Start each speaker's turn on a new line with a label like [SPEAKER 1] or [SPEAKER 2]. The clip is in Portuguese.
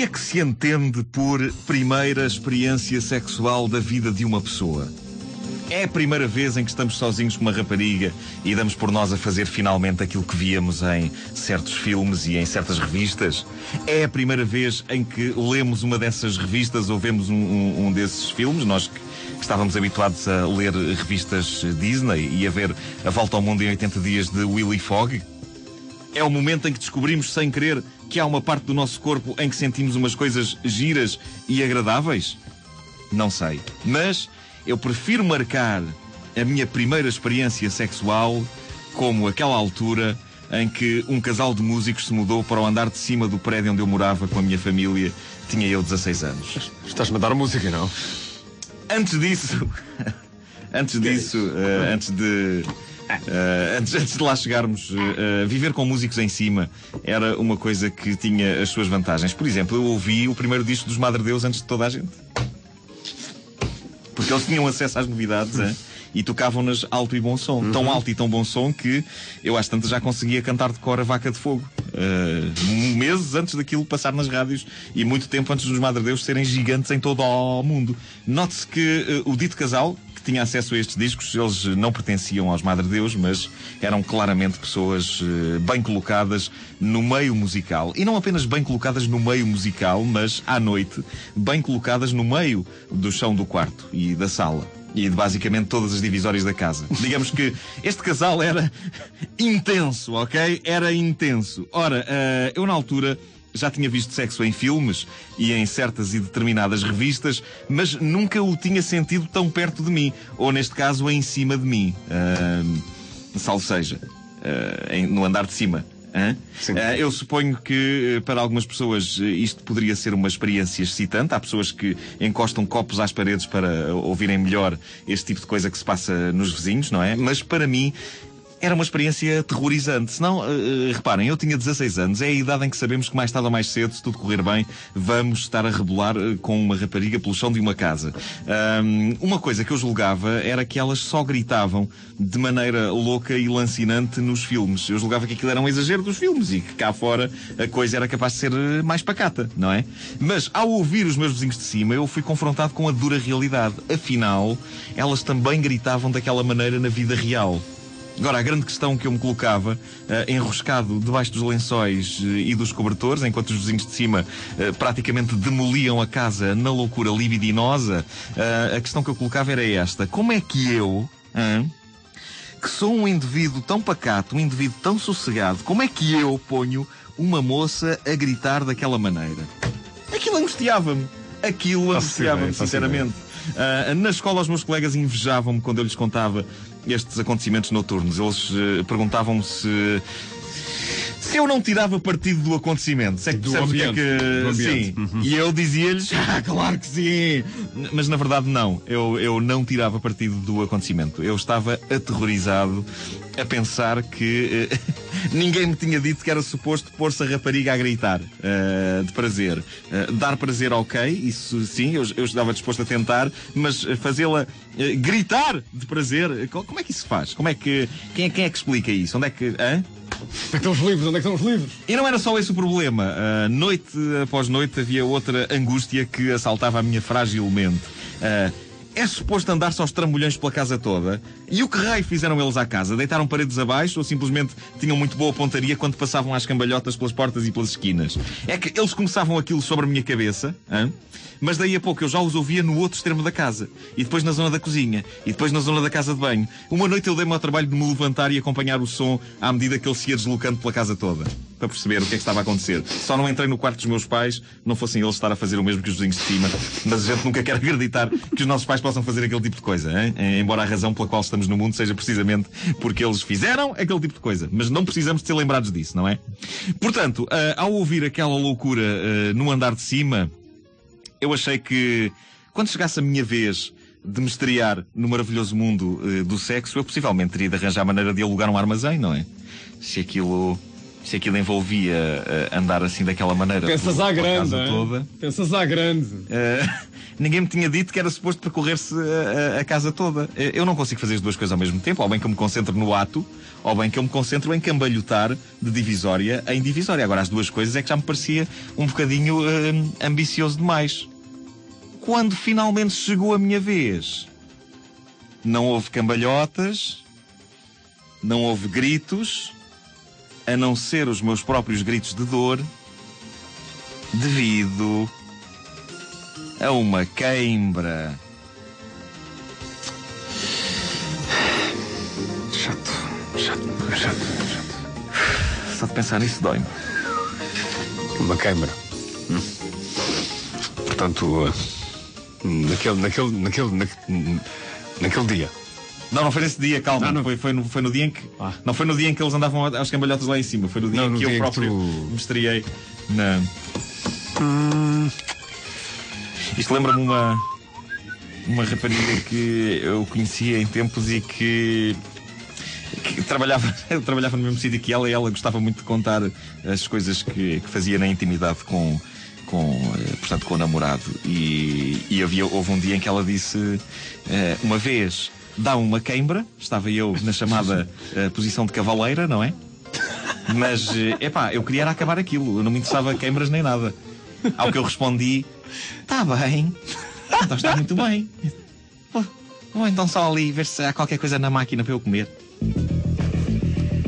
[SPEAKER 1] Que é que se entende por primeira experiência sexual da vida de uma pessoa? É a primeira vez em que estamos sozinhos com uma rapariga e damos por nós a fazer finalmente aquilo que víamos em certos filmes e em certas revistas? É a primeira vez em que lemos uma dessas revistas ou vemos um, um, um desses filmes? Nós que estávamos habituados a ler revistas Disney e a ver A Volta ao Mundo em 80 Dias de Willy Fogg? É o momento em que descobrimos sem querer que há uma parte do nosso corpo em que sentimos umas coisas giras e agradáveis? Não sei. Mas eu prefiro marcar a minha primeira experiência sexual como aquela altura em que um casal de músicos se mudou para o andar de cima do prédio onde eu morava com a minha família. Tinha eu 16 anos.
[SPEAKER 2] Estás-me a dar música, não?
[SPEAKER 1] Antes disso, antes disso, uh, antes de. Uh, antes, antes, de lá chegarmos, uh, viver com músicos em cima era uma coisa que tinha as suas vantagens. Por exemplo, eu ouvi o primeiro disco dos Madre Deus antes de toda a gente porque eles tinham acesso às novidades hein? e tocavam-nas alto e bom som. Uhum. Tão alto e tão bom som que eu às tantas já conseguia cantar de cor a vaca de fogo. Uh, meses antes daquilo passar nas rádios e muito tempo antes dos Madre Deus serem gigantes em todo o mundo. Note-se que o dito casal, tinha acesso a estes discos, eles não pertenciam aos Madre Deus, mas eram claramente pessoas uh, bem colocadas no meio musical. E não apenas bem colocadas no meio musical, mas à noite, bem colocadas no meio do chão do quarto e da sala e de basicamente todas as divisórias da casa. Digamos que este casal era intenso, ok? Era intenso. Ora, uh, eu na altura já tinha visto sexo em filmes e em certas e determinadas revistas, mas nunca o tinha sentido tão perto de mim, ou neste caso em cima de mim. Uh, salvo seja, uh, em, no andar de cima. Uh, eu suponho que para algumas pessoas isto poderia ser uma experiência excitante. Há pessoas que encostam copos às paredes para ouvirem melhor este tipo de coisa que se passa nos vizinhos, não é? Mas para mim era uma experiência aterrorizante. Senão, uh, reparem, eu tinha 16 anos, é a idade em que sabemos que mais tarde ou mais cedo, se tudo correr bem, vamos estar a rebolar uh, com uma rapariga pelo chão de uma casa. Um, uma coisa que eu julgava era que elas só gritavam de maneira louca e lancinante nos filmes. Eu julgava que aquilo era um exagero dos filmes e que cá fora a coisa era capaz de ser mais pacata, não é? Mas ao ouvir os meus vizinhos de cima, eu fui confrontado com a dura realidade. Afinal, elas também gritavam daquela maneira na vida real. Agora, a grande questão que eu me colocava, uh, enroscado debaixo dos lençóis uh, e dos cobertores, enquanto os vizinhos de cima uh, praticamente demoliam a casa na loucura libidinosa, a questão que eu colocava era esta: como é que eu, que sou um indivíduo tão pacato, um indivíduo tão sossegado, como é que eu ponho uma moça a gritar daquela maneira? Aquilo angustiava-me. Aquilo angustiava-me, sinceramente. Uh, na escola, os meus colegas invejavam-me quando eu lhes contava estes acontecimentos noturnos. Eles uh, perguntavam-me se eu não tirava partido do acontecimento, se é que do ambiente, que é que... Sim. Uhum. E eu dizia-lhes, ah, claro que sim. Mas na verdade não. Eu, eu não tirava partido do acontecimento. Eu estava aterrorizado a pensar que uh, ninguém me tinha dito que era suposto pôr-se a rapariga a gritar uh, de prazer. Uh, dar prazer, ok, isso sim, eu, eu estava disposto a tentar, mas fazê-la gritar de prazer, como é que isso se faz? Como é que, quem, é, quem é que explica isso? Onde é que. Hã?
[SPEAKER 2] Onde é que estão os livros? Onde é que estão os livros?
[SPEAKER 1] E não era só esse o problema. Uh, noite após noite havia outra angústia que assaltava a minha frágil mente. Uh, é suposto andar-se aos trambolhões pela casa toda? E o que raio fizeram eles à casa? Deitaram paredes abaixo ou simplesmente tinham muito boa pontaria quando passavam às cambalhotas pelas portas e pelas esquinas? É que eles começavam aquilo sobre a minha cabeça, hein? mas daí a pouco eu já os ouvia no outro extremo da casa, e depois na zona da cozinha, e depois na zona da casa de banho. Uma noite eu dei-me ao trabalho de me levantar e acompanhar o som à medida que ele se ia deslocando pela casa toda, para perceber o que é que estava a acontecer. Só não entrei no quarto dos meus pais, não fossem eles estar a fazer o mesmo que os vizinhos de cima, mas a gente nunca quer acreditar que os nossos pais possam fazer aquele tipo de coisa, hein? embora a razão pela qual estamos no mundo seja precisamente porque eles fizeram aquele tipo de coisa. Mas não precisamos de ser lembrados disso, não é? Portanto, uh, ao ouvir aquela loucura uh, no andar de cima, eu achei que quando chegasse a minha vez de me estrear no maravilhoso mundo uh, do sexo, eu possivelmente teria de arranjar maneira de alugar um armazém, não é? Se aquilo se aquilo envolvia uh, andar assim daquela maneira.
[SPEAKER 2] Pensas
[SPEAKER 1] por,
[SPEAKER 2] à grande,
[SPEAKER 1] casa toda.
[SPEAKER 2] Pensas à grande.
[SPEAKER 1] Uh, ninguém me tinha dito que era suposto percorrer-se a, a, a, casa toda. Eu não consigo fazer as duas coisas ao mesmo tempo, ou bem que eu me concentro no ato, ou bem que eu me concentro em cambalhotar de divisória em divisória. Agora, as duas coisas é que já me parecia um bocadinho uh, ambicioso demais. Quando finalmente chegou a minha vez, não houve cambalhotas, não houve gritos, a não ser os meus próprios gritos de dor, devido a uma queimbra.
[SPEAKER 2] Chato, chato, chato, chato.
[SPEAKER 1] Só de pensar nisso dói-me.
[SPEAKER 2] Uma queimbra. Hum. Portanto, naquele, naquele, naquele, naquele, naquele dia.
[SPEAKER 1] Não, não foi nesse dia, calma. Não, não. Foi, foi, no, foi no dia em que. Ah. Não foi no dia em que eles andavam aos cambalhotas lá em cima. Foi no dia não, em que eu próprio que tu... me estreiei na. Hum. Isto lembra-me uma. Uma rapariga que eu conhecia em tempos e que que trabalhava, eu trabalhava no mesmo sítio que ela e ela gostava muito de contar as coisas que, que fazia na intimidade com, com, eh, portanto, com o namorado. E, e havia, houve um dia em que ela disse, eh, uma vez, dá uma queimbra, estava eu na chamada uh, posição de cavaleira, não é? Mas, uh, epá, eu queria acabar aquilo, eu não me interessava queimbras nem nada. Ao que eu respondi, está bem, então está muito bem. Vou, vou então só ali ver se há qualquer coisa na máquina para eu comer.